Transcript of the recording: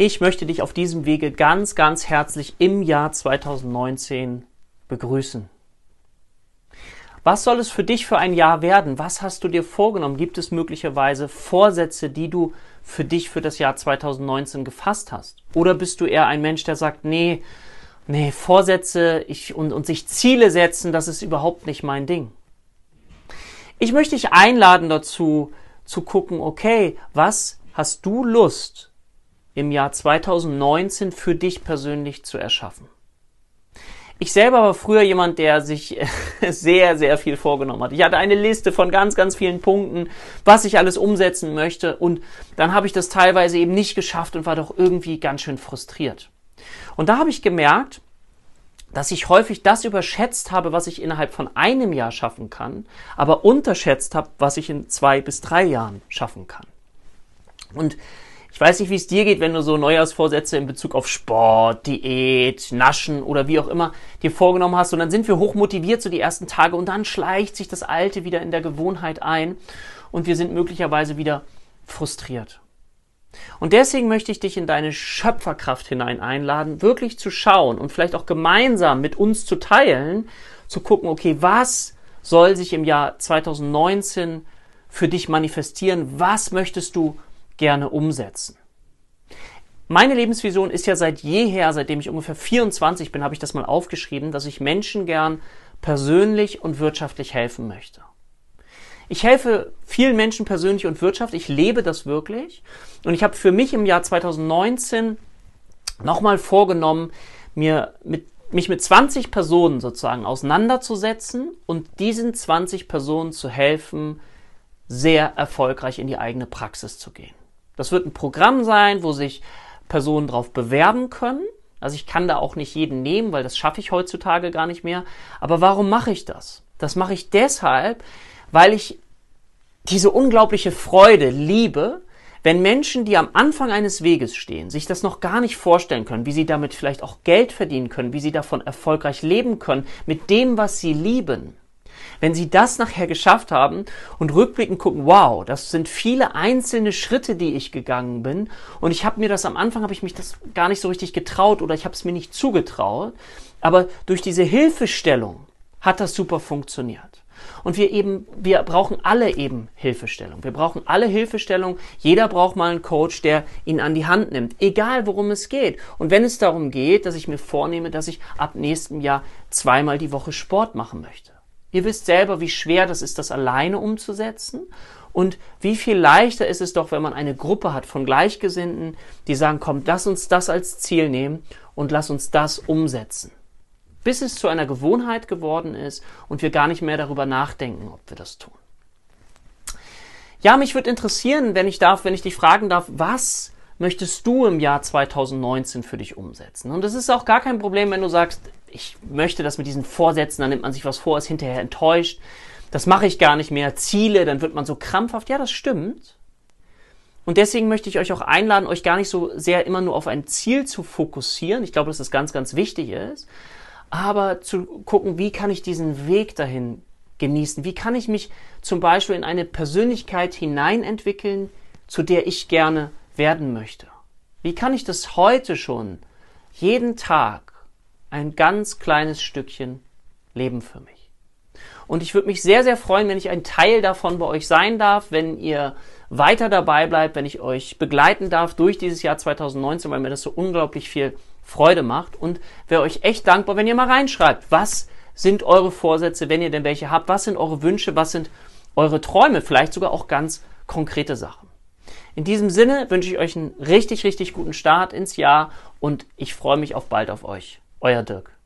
Ich möchte dich auf diesem Wege ganz, ganz herzlich im Jahr 2019 begrüßen. Was soll es für dich für ein Jahr werden? Was hast du dir vorgenommen? Gibt es möglicherweise Vorsätze, die du für dich für das Jahr 2019 gefasst hast? Oder bist du eher ein Mensch, der sagt, nee, nee, Vorsätze ich, und, und sich Ziele setzen, das ist überhaupt nicht mein Ding. Ich möchte dich einladen dazu, zu gucken, okay, was hast du Lust im Jahr 2019 für dich persönlich zu erschaffen. Ich selber war früher jemand, der sich sehr, sehr viel vorgenommen hat. Ich hatte eine Liste von ganz, ganz vielen Punkten, was ich alles umsetzen möchte. Und dann habe ich das teilweise eben nicht geschafft und war doch irgendwie ganz schön frustriert. Und da habe ich gemerkt, dass ich häufig das überschätzt habe, was ich innerhalb von einem Jahr schaffen kann, aber unterschätzt habe, was ich in zwei bis drei Jahren schaffen kann. Und ich weiß nicht, wie es dir geht, wenn du so Neujahrsvorsätze in Bezug auf Sport, Diät, Naschen oder wie auch immer dir vorgenommen hast. Und dann sind wir hochmotiviert so die ersten Tage und dann schleicht sich das Alte wieder in der Gewohnheit ein und wir sind möglicherweise wieder frustriert. Und deswegen möchte ich dich in deine Schöpferkraft hinein einladen, wirklich zu schauen und vielleicht auch gemeinsam mit uns zu teilen, zu gucken, okay, was soll sich im Jahr 2019 für dich manifestieren? Was möchtest du gerne umsetzen. Meine Lebensvision ist ja seit jeher, seitdem ich ungefähr 24 bin, habe ich das mal aufgeschrieben, dass ich Menschen gern persönlich und wirtschaftlich helfen möchte. Ich helfe vielen Menschen persönlich und wirtschaftlich, ich lebe das wirklich und ich habe für mich im Jahr 2019 nochmal vorgenommen, mir mit, mich mit 20 Personen sozusagen auseinanderzusetzen und diesen 20 Personen zu helfen, sehr erfolgreich in die eigene Praxis zu gehen. Das wird ein Programm sein, wo sich Personen darauf bewerben können. Also ich kann da auch nicht jeden nehmen, weil das schaffe ich heutzutage gar nicht mehr. Aber warum mache ich das? Das mache ich deshalb, weil ich diese unglaubliche Freude liebe, wenn Menschen, die am Anfang eines Weges stehen, sich das noch gar nicht vorstellen können, wie sie damit vielleicht auch Geld verdienen können, wie sie davon erfolgreich leben können, mit dem, was sie lieben, wenn sie das nachher geschafft haben und rückblickend gucken, wow, das sind viele einzelne Schritte, die ich gegangen bin und ich habe mir das am Anfang habe ich mich das gar nicht so richtig getraut oder ich habe es mir nicht zugetraut, aber durch diese Hilfestellung hat das super funktioniert. Und wir eben, wir brauchen alle eben Hilfestellung. Wir brauchen alle Hilfestellung. Jeder braucht mal einen Coach, der ihn an die Hand nimmt. Egal worum es geht. Und wenn es darum geht, dass ich mir vornehme, dass ich ab nächstem Jahr zweimal die Woche Sport machen möchte. Ihr wisst selber, wie schwer das ist, das alleine umzusetzen und wie viel leichter ist es doch, wenn man eine Gruppe hat von Gleichgesinnten, die sagen, komm, lass uns das als Ziel nehmen und lass uns das umsetzen. Bis es zu einer Gewohnheit geworden ist und wir gar nicht mehr darüber nachdenken, ob wir das tun. Ja, mich würde interessieren, wenn ich darf, wenn ich dich fragen darf, was möchtest du im Jahr 2019 für dich umsetzen? Und es ist auch gar kein Problem, wenn du sagst, ich möchte das mit diesen Vorsätzen, dann nimmt man sich was vor, ist hinterher enttäuscht. Das mache ich gar nicht mehr. Ziele, dann wird man so krampfhaft. Ja, das stimmt. Und deswegen möchte ich euch auch einladen, euch gar nicht so sehr immer nur auf ein Ziel zu fokussieren. Ich glaube, dass das ganz, ganz wichtig ist. Aber zu gucken, wie kann ich diesen Weg dahin genießen? Wie kann ich mich zum Beispiel in eine Persönlichkeit hineinentwickeln, zu der ich gerne werden möchte? Wie kann ich das heute schon jeden Tag ein ganz kleines Stückchen Leben für mich. Und ich würde mich sehr, sehr freuen, wenn ich ein Teil davon bei euch sein darf, wenn ihr weiter dabei bleibt, wenn ich euch begleiten darf durch dieses Jahr 2019, weil mir das so unglaublich viel Freude macht. Und wäre euch echt dankbar, wenn ihr mal reinschreibt, was sind eure Vorsätze, wenn ihr denn welche habt, was sind eure Wünsche, was sind eure Träume, vielleicht sogar auch ganz konkrete Sachen. In diesem Sinne wünsche ich euch einen richtig, richtig guten Start ins Jahr und ich freue mich auf bald auf euch. Euer Dirk.